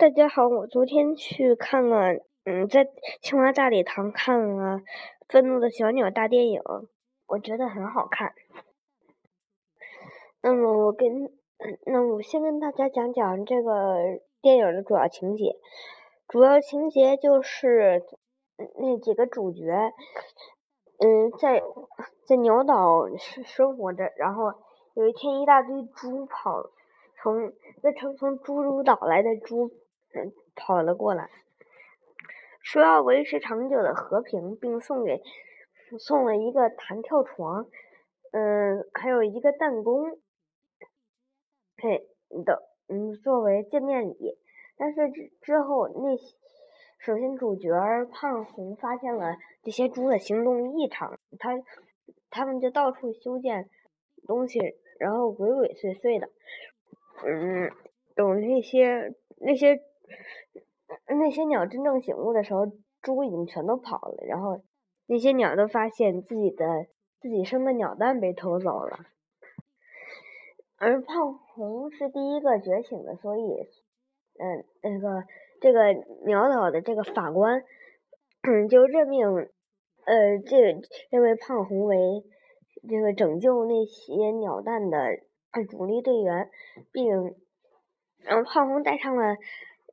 大家好，我昨天去看了，嗯，在清华大礼堂看了《愤怒的小鸟》大电影，我觉得很好看。那么我跟，那我先跟大家讲讲这个电影的主要情节。主要情节就是那几个主角，嗯，在在鸟岛生生活着，然后有一天一大堆猪跑，从那成从猪猪岛来的猪。嗯，跑了过来，说要维持长久的和平，并送给送了一个弹跳床，嗯，还有一个弹弓，嘿的，嗯，作为见面礼。但是之之后，那首先主角胖红发现了这些猪的行动异常，他他们就到处修建东西，然后鬼鬼祟祟的，嗯，等那些那些。那些鸟真正醒悟的时候，猪已经全都跑了。然后那些鸟都发现自己的自己生的鸟蛋被偷走了。而胖红是第一个觉醒的，所以，嗯，那个这个鸟岛的这个法官，嗯，就任命，呃，这认为胖红为这个拯救那些鸟蛋的主力队员，并让胖红带上了。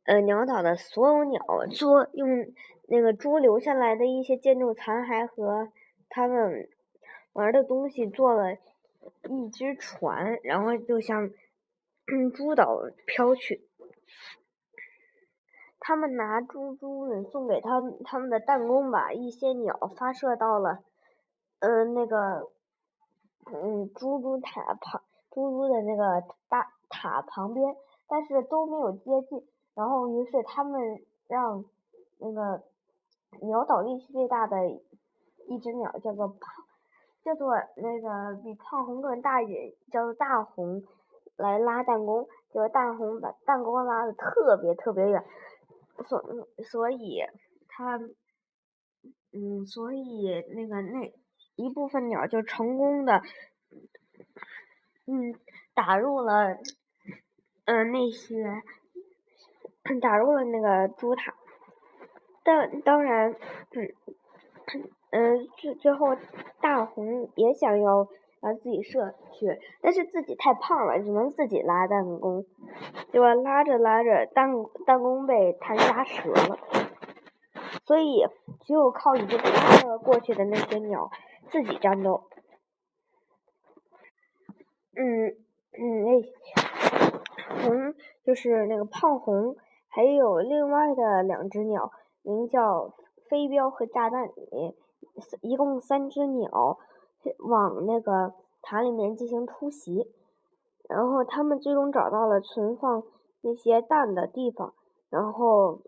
呃，鸟岛的所有鸟做用那个猪留下来的一些建筑残骸和他们玩的东西做了一只船，然后就向猪岛飘去。他们拿猪猪送给他他们的弹弓，把一些鸟发射到了嗯那个嗯猪猪塔旁猪猪的那个大塔旁边，但是都没有接近。然后，于是他们让那个鸟岛力气最大的一只鸟，叫做胖，叫做那个比胖红更大一点，叫做大红，来拉弹弓。结果大红把弹弓拉的特别特别远，所所以他，嗯，所以那个那一部分鸟就成功的，嗯，打入了，嗯，那些。打入了那个猪塔，但当然，嗯，嗯，最最后大红也想要把自己射去，但是自己太胖了，只能自己拉弹弓，结果拉着拉着弹弹弓被弹压折了，所以只有靠已经拉了过去的那些鸟自己战斗。嗯嗯，那红就是那个胖红。还有另外的两只鸟，名叫飞镖和炸弹，一共三只鸟往那个塔里面进行突袭，然后他们最终找到了存放那些蛋的地方，然后，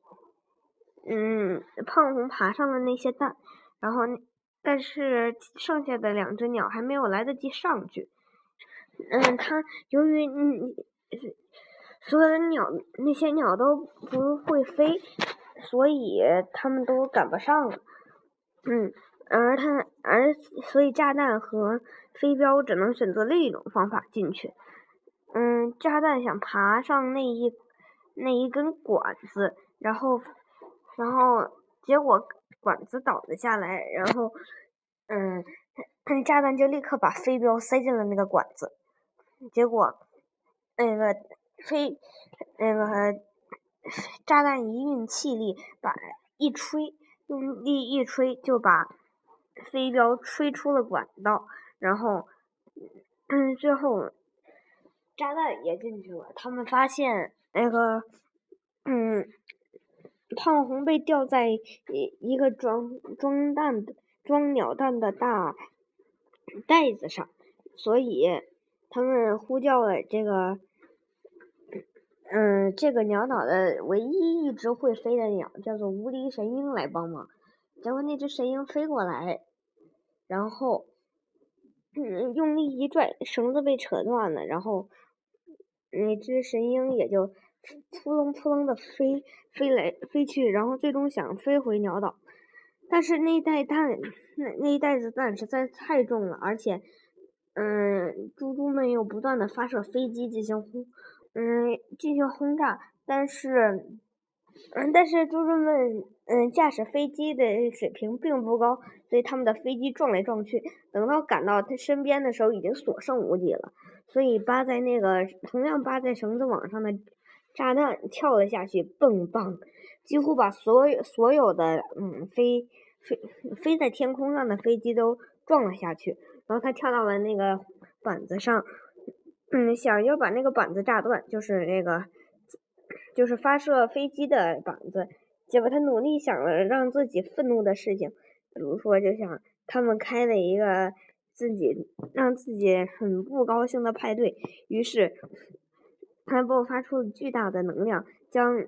嗯，胖红爬上了那些蛋，然后，但是剩下的两只鸟还没有来得及上去，嗯，它由于嗯。所有的鸟，那些鸟都不会飞，所以他们都赶不上。嗯，而它，而所以炸弹和飞镖只能选择另一种方法进去。嗯，炸弹想爬上那一那一根管子，然后，然后结果管子倒了下来，然后，嗯，炸弹就立刻把飞镖塞进了那个管子，结果那个。飞，那个炸弹一运气力，把一吹，用力一吹，就把飞镖吹出了管道，然后，嗯，最后炸弹也进去了。他们发现那个，嗯，胖红被吊在一一个装装蛋的装鸟蛋的大袋子上，所以他们呼叫了这个。嗯，这个鸟岛的唯一一只会飞的鸟叫做无敌神鹰来帮忙。结果那只神鹰飞过来，然后嗯用力一拽，绳子被扯断了，然后那只神鹰也就扑棱扑棱的飞飞来飞去，然后最终想飞回鸟岛，但是那袋蛋那那一袋子蛋实在太重了，而且嗯猪猪们又不断的发射飞机进行轰。嗯，进行轰炸，但是嗯，但是猪猪们，嗯，驾驶飞机的水平并不高，所以他们的飞机撞来撞去。等到赶到他身边的时候，已经所剩无几了。所以扒在那个同样扒在绳子网上的炸弹跳了下去，蹦蹦，几乎把所有所有的嗯飞飞飞在天空上的飞机都撞了下去。然后他跳到了那个板子上，嗯，想要把那个板子炸断，就是那个。就是发射飞机的板子，结果他努力想了让自己愤怒的事情，比如说，就像他们开了一个自己让自己很不高兴的派对，于是他爆发出了巨大的能量，将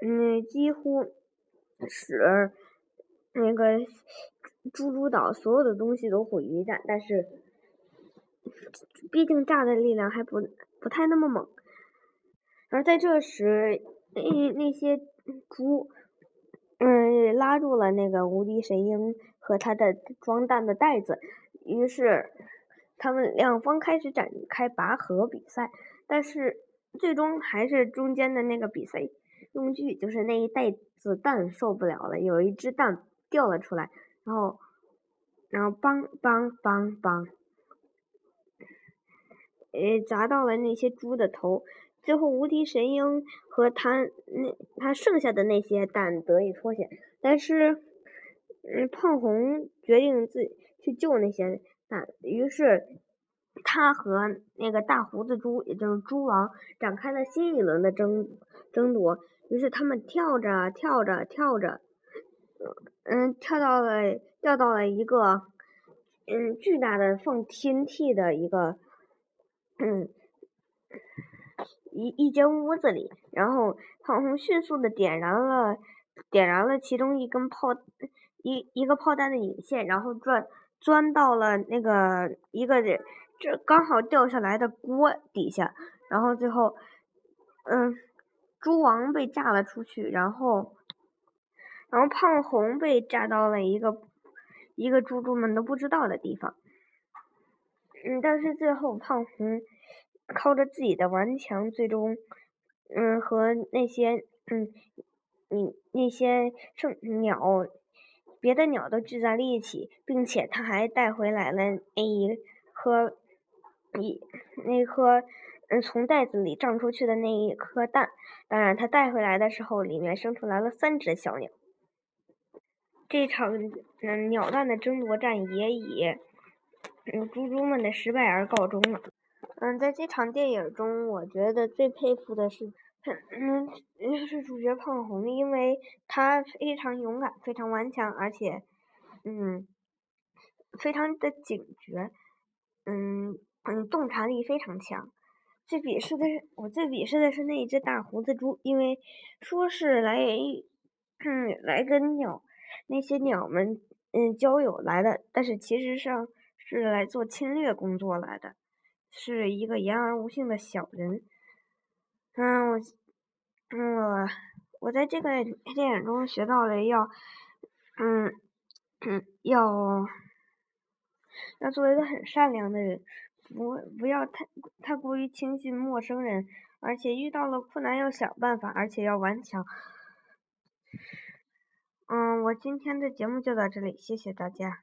嗯几乎使那个猪猪岛所有的东西都毁于一旦，但是毕竟炸的力量还不不太那么猛。而在这时，那那些猪，嗯，拉住了那个无敌神鹰和他的装弹的袋子，于是他们两方开始展开拔河比赛。但是最终还是中间的那个比赛用具，就是那一袋子蛋受不了了，有一只蛋掉了出来，然后，然后梆梆梆梆，呃，砸到了那些猪的头。最后，无敌神鹰和他那他剩下的那些蛋得以脱险，但是，嗯，胖红决定自己去救那些蛋，于是他和那个大胡子猪，也就是猪王，展开了新一轮的争争夺。于是他们跳着跳着跳着，嗯，跳到了掉到了一个嗯巨大的放 TNT 的一个嗯。一一间屋子里，然后胖红迅速的点燃了点燃了其中一根炮一一个炮弹的引线，然后钻钻到了那个一个这刚好掉下来的锅底下，然后最后嗯，猪王被炸了出去，然后然后胖红被炸到了一个一个猪猪们都不知道的地方，嗯，但是最后胖红。靠着自己的顽强，最终，嗯，和那些，嗯，你那些剩鸟，别的鸟都聚在了一起，并且他还带回来了那一颗，一那颗，嗯，从袋子里胀出去的那一颗蛋。当然，他带回来的时候，里面生出来了三只小鸟。这场，嗯，鸟蛋的争夺战也以，嗯，猪猪们的失败而告终了。嗯，在这场电影中，我觉得最佩服的是，嗯，就是主角胖红，因为他非常勇敢，非常顽强，而且，嗯，非常的警觉，嗯嗯，洞察力非常强。最鄙视的是，我最鄙视的是那一只大胡子猪，因为说是来，嗯，来跟鸟那些鸟们嗯交友来的，但是其实上是来做侵略工作来的。是一个言而无信的小人。嗯，我，嗯，我在这个电影中学到了要，嗯，嗯，要，要做一个很善良的人，不不要太太过于轻信陌生人，而且遇到了困难要想办法，而且要顽强。嗯，我今天的节目就到这里，谢谢大家。